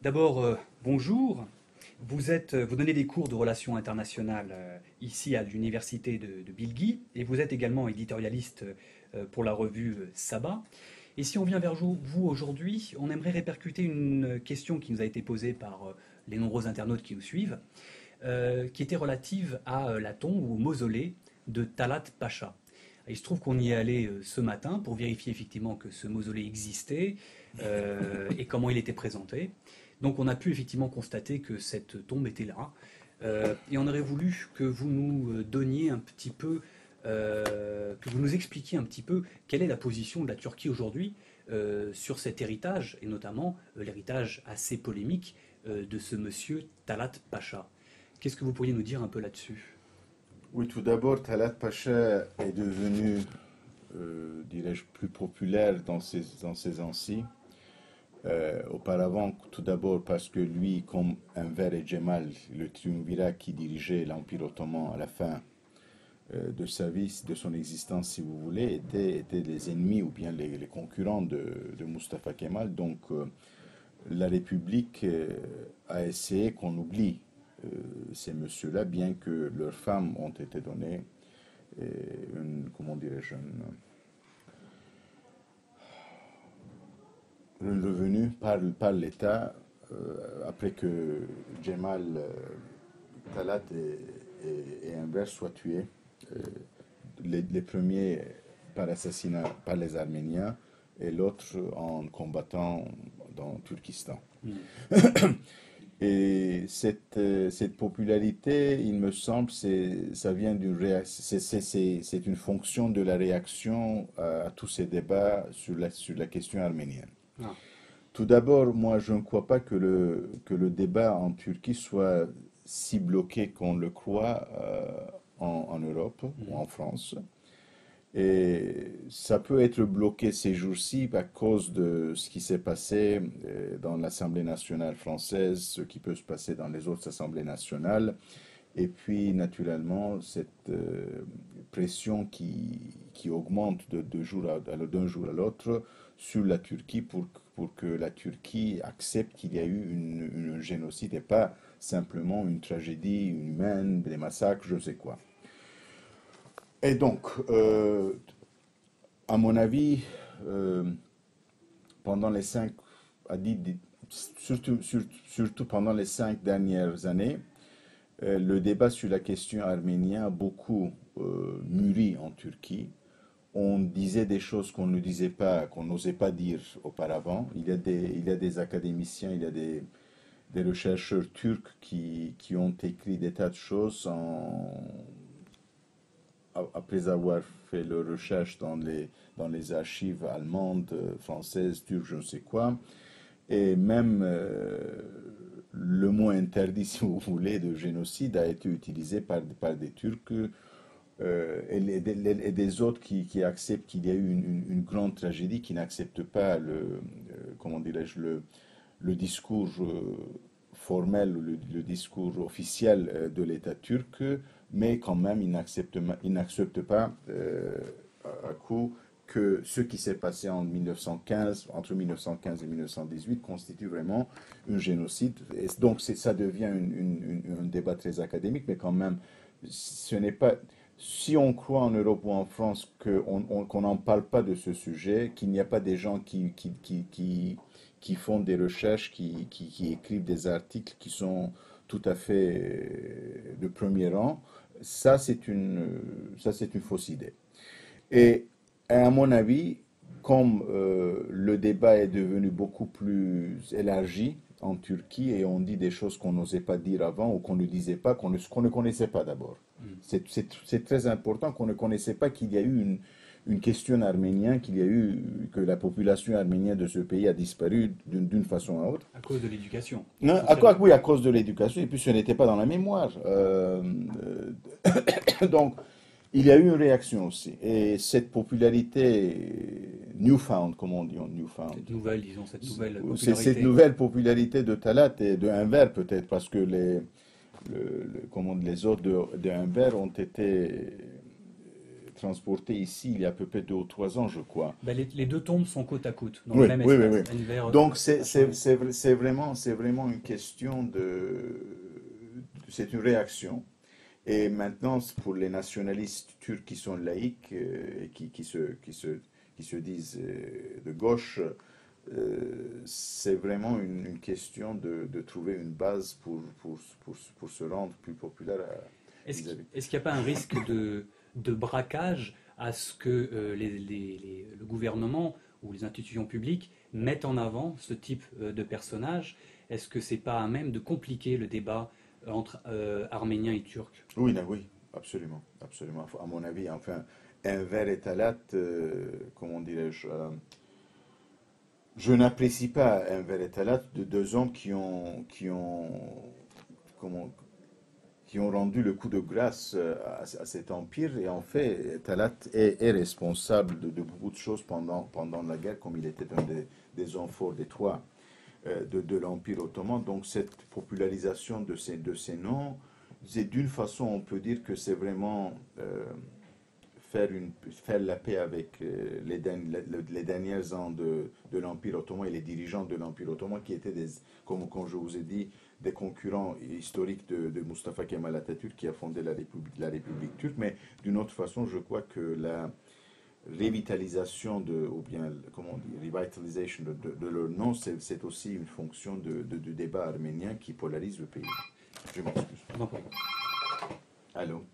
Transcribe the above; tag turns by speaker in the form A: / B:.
A: D'abord, euh, bonjour. Vous, êtes, vous donnez des cours de relations internationales euh, ici à l'université de, de Bilgi et vous êtes également éditorialiste euh, pour la revue Saba. Et si on vient vers vous aujourd'hui, on aimerait répercuter une question qui nous a été posée par les nombreux internautes qui nous suivent, qui était relative à la tombe ou au mausolée de Talat Pacha. Il se trouve qu'on y est allé ce matin pour vérifier effectivement que ce mausolée existait et comment il était présenté. Donc on a pu effectivement constater que cette tombe était là. Euh, et on aurait voulu que vous nous euh, donniez un petit peu, euh, que vous nous expliquiez un petit peu quelle est la position de la Turquie aujourd'hui sur cet héritage, et notamment l'héritage assez polémique de ce monsieur Talat Pacha. Qu'est-ce que vous pourriez nous dire un peu là-dessus?
B: Oui, tout d'abord, Talat Pacha est devenu, dirais-je, plus populaire dans ses, dans ses anciens euh, auparavant, tout d'abord parce que lui, comme Enver et Djemal, le triumvirat qui dirigeait l'Empire ottoman à la fin euh, de sa vie, de son existence, si vous voulez, étaient, les ennemis ou bien les, concurrents de, Mustafa Kemal. Donc, euh, la République a essayé qu'on oublie ces messieurs-là, bien que leurs femmes ont été données une, comment dirais-je, revenu par, par l'État euh, après que Djemal euh, Talat et, et, soient tués. Euh, les, premiers par assassinat par les Arméniens et l'autre en combattant dans Turkistan. Mm. Et cette, cette popularité, il me semble, ça vient d'une c'est une fonction de la réaction à, tous ces débats sur la, sur la question arménienne. Ah. Tout d'abord, moi, je ne crois pas que le, que le débat en Turquie soit si bloqué qu'on le croit euh, en, Europe ou en France. Et ça peut être bloqué ces jours-ci à cause de ce qui s'est passé euh, dans l'Assemblée nationale française, ce qui peut se passer dans les autres assemblées nationales, et puis naturellement cette euh, pression qui, qui augmente de, de jour d'un jour à l'autre sur la Turquie pour, pour que la Turquie accepte qu'il y a eu une, un génocide et pas simplement une tragédie humaine, des massacres, je ne sais quoi. Et donc, euh, à mon avis, euh, pendant les cinq, surtout, surtout, pendant les cinq dernières années, euh, le débat sur la question arménienne a beaucoup mûri en Turquie on disait des choses qu'on ne disait pas, qu'on n'osait pas dire auparavant. Il y a des, il y a des académiciens, il y a des, des chercheurs turcs qui, qui, ont écrit des tas de choses après avoir fait leurs recherches dans les, dans les archives allemandes, françaises, turques, je ne sais quoi. Et même euh, le mot interdit, si vous voulez, de génocide a été utilisé par, par des Turcs euh, et, des autres qui, acceptent qu'il y a eu une, grande tragédie, qui n'acceptent pas le, euh, comment dirais-je, le, discours euh, formel, le, le, discours officiel de l'État turc, mais quand même ils n'acceptent pas à coup que ce qui s'est passé en 1915, entre 1915 et 1918, constitue vraiment un génocide. Donc ça devient un débat très académique, mais quand même, ce n'est pas si on croit en Europe ou en France qu'on n'en parle pas de ce sujet, qu'il n'y a pas des gens qui, font des recherches, qui, écrivent des articles qui sont tout à fait de premier rang, ça c'est une, ça, c'est une fausse idée. Et à mon avis, comme euh, le débat est devenu beaucoup plus élargi en Turquie et on dit des choses qu'on n'osait pas dire avant ou qu'on ne disait pas, qu'on ne, connaissait pas d'abord. C'est très important qu'on ne connaissait pas qu'il y a eu une, une question arménienne, qu'il y a eu, que la population arménienne de ce pays a disparu d'une façon ou autre.
A: À cause de l'éducation.
B: À quoi, oui, à cause de l'éducation, et puis ce n'était pas dans la mémoire. Euh, euh, donc, il y a eu une réaction aussi. Et cette popularité newfound, comme on dit en newfound.
A: Cette nouvelle, disons, cette nouvelle popularité.
B: Cette nouvelle popularité de Talat et de Inver, peut-être, parce que les le, comment les autres de, de ont été transporté ici il y a à peu près deux ou trois ans, je crois.
A: Ben, les, les deux tombes sont côte à côte, dans
B: Oui,
A: le même
B: oui,
A: espace.
B: oui.
A: Enver-
B: Donc c'est vraiment, c'est vraiment une question de... C'est une réaction. Et maintenant, pour les nationalistes turcs qui sont laïcs euh, et qui, qui, se, qui, se, qui se disent euh, de gauche, euh, c'est vraiment une, une question de, de trouver une base pour, pour, pour, pour se rendre plus populaire.
A: Est-ce qu'il qu'il n'y a pas un risque de, de braquage à ce que euh, les- les- les- le gouvernement ou les institutions publiques mettent en avant ce type euh, de personnage? Est-ce que c'est pas à même de compliquer le débat entre euh, Arméniens et Turcs
B: Oui, non, oui, absolument, absolument. À mon avis, enfin, Enver et Talat, euh, comment dirais-je, euh, je n'apprécie pas Enver et Talat, de deux hommes qui ont, qui ont, comment, qui ont rendu le coup de grâce à, cet empire. Et en fait, Talat est, responsable de, beaucoup de choses pendant, pendant la guerre, comme il était un des, des hommes forts des trois de, de l'Empire ottoman. Donc cette popularisation de ces, de ces noms, d'une façon, on peut dire que c'est vraiment euh, faire, une, faire la paix avec euh, les, les, derniers ans de, de l'Empire ottoman et les dirigeants de l'Empire ottoman qui étaient, des, comme, comme je vous ai dit, des concurrents historiques de, de Mustafa Kemal Atatürk qui a fondé la République, la République turque. Mais d'une autre façon, je crois que la revitalisation de, ou bien, comment on dit, revitalisation de, de, de leur nom, c'est aussi une fonction de, du débat arménien qui polarise le pays. Je m'excuse. Allô?